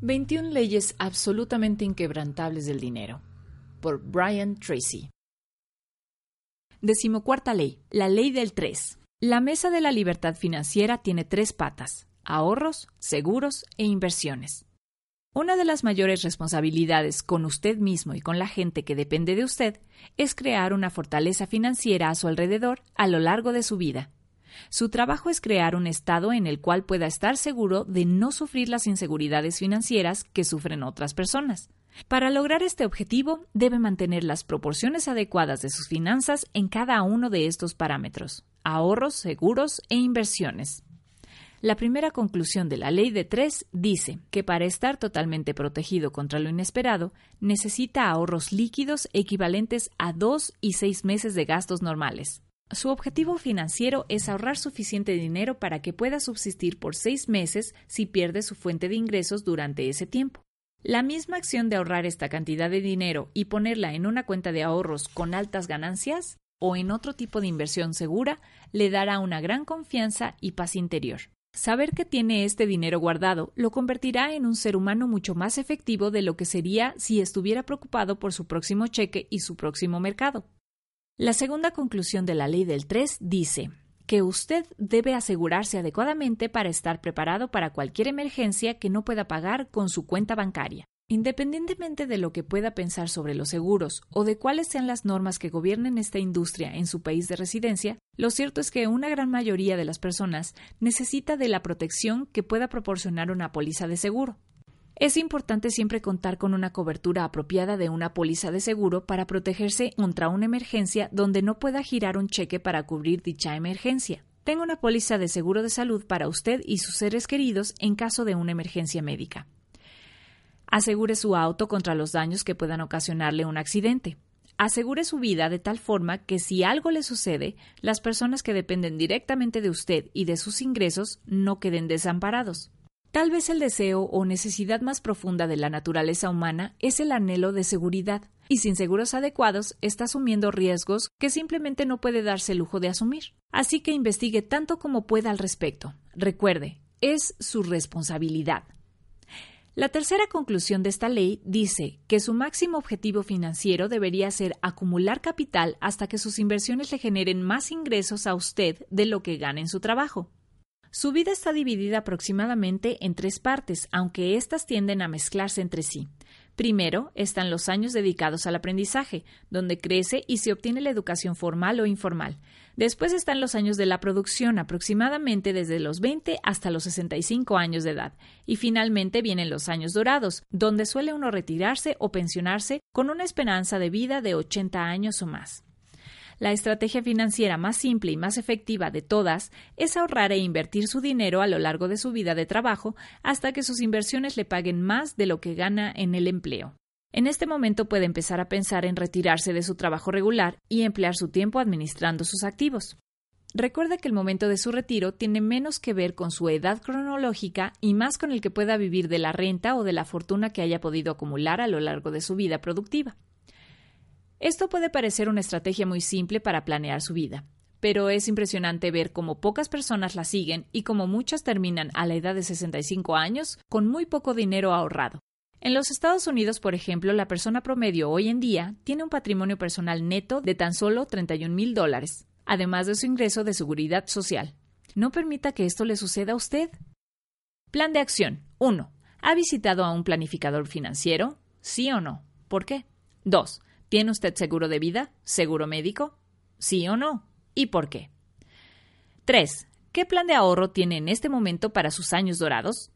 21 leyes absolutamente inquebrantables del dinero. Por Brian Tracy. Decimocuarta ley. La ley del 3. La mesa de la libertad financiera tiene tres patas. Ahorros, seguros e inversiones. Una de las mayores responsabilidades con usted mismo y con la gente que depende de usted es crear una fortaleza financiera a su alrededor a lo largo de su vida. Su trabajo es crear un estado en el cual pueda estar seguro de no sufrir las inseguridades financieras que sufren otras personas. Para lograr este objetivo, debe mantener las proporciones adecuadas de sus finanzas en cada uno de estos parámetros ahorros, seguros e inversiones. La primera conclusión de la ley de tres dice que para estar totalmente protegido contra lo inesperado, necesita ahorros líquidos equivalentes a dos y seis meses de gastos normales. Su objetivo financiero es ahorrar suficiente dinero para que pueda subsistir por seis meses si pierde su fuente de ingresos durante ese tiempo. La misma acción de ahorrar esta cantidad de dinero y ponerla en una cuenta de ahorros con altas ganancias o en otro tipo de inversión segura le dará una gran confianza y paz interior. Saber que tiene este dinero guardado lo convertirá en un ser humano mucho más efectivo de lo que sería si estuviera preocupado por su próximo cheque y su próximo mercado. La segunda conclusión de la ley del 3 dice que usted debe asegurarse adecuadamente para estar preparado para cualquier emergencia que no pueda pagar con su cuenta bancaria. Independientemente de lo que pueda pensar sobre los seguros o de cuáles sean las normas que gobiernen esta industria en su país de residencia, lo cierto es que una gran mayoría de las personas necesita de la protección que pueda proporcionar una póliza de seguro. Es importante siempre contar con una cobertura apropiada de una póliza de seguro para protegerse contra una emergencia donde no pueda girar un cheque para cubrir dicha emergencia. Tenga una póliza de seguro de salud para usted y sus seres queridos en caso de una emergencia médica. Asegure su auto contra los daños que puedan ocasionarle un accidente. Asegure su vida de tal forma que si algo le sucede, las personas que dependen directamente de usted y de sus ingresos no queden desamparados. Tal vez el deseo o necesidad más profunda de la naturaleza humana es el anhelo de seguridad, y sin seguros adecuados está asumiendo riesgos que simplemente no puede darse el lujo de asumir. Así que investigue tanto como pueda al respecto. Recuerde, es su responsabilidad. La tercera conclusión de esta ley dice que su máximo objetivo financiero debería ser acumular capital hasta que sus inversiones le generen más ingresos a usted de lo que gana en su trabajo. Su vida está dividida aproximadamente en tres partes, aunque éstas tienden a mezclarse entre sí. Primero están los años dedicados al aprendizaje, donde crece y se obtiene la educación formal o informal. Después están los años de la producción, aproximadamente desde los 20 hasta los 65 años de edad. Y finalmente vienen los años dorados, donde suele uno retirarse o pensionarse con una esperanza de vida de 80 años o más. La estrategia financiera más simple y más efectiva de todas es ahorrar e invertir su dinero a lo largo de su vida de trabajo hasta que sus inversiones le paguen más de lo que gana en el empleo. En este momento puede empezar a pensar en retirarse de su trabajo regular y emplear su tiempo administrando sus activos. Recuerde que el momento de su retiro tiene menos que ver con su edad cronológica y más con el que pueda vivir de la renta o de la fortuna que haya podido acumular a lo largo de su vida productiva. Esto puede parecer una estrategia muy simple para planear su vida, pero es impresionante ver cómo pocas personas la siguen y cómo muchas terminan a la edad de 65 años con muy poco dinero ahorrado. En los Estados Unidos, por ejemplo, la persona promedio hoy en día tiene un patrimonio personal neto de tan solo 31 mil dólares, además de su ingreso de seguridad social. No permita que esto le suceda a usted. Plan de acción. 1. ¿Ha visitado a un planificador financiero? ¿Sí o no? ¿Por qué? 2. ¿Tiene usted seguro de vida? ¿Seguro médico? ¿Sí o no? ¿Y por qué? 3. ¿Qué plan de ahorro tiene en este momento para sus años dorados?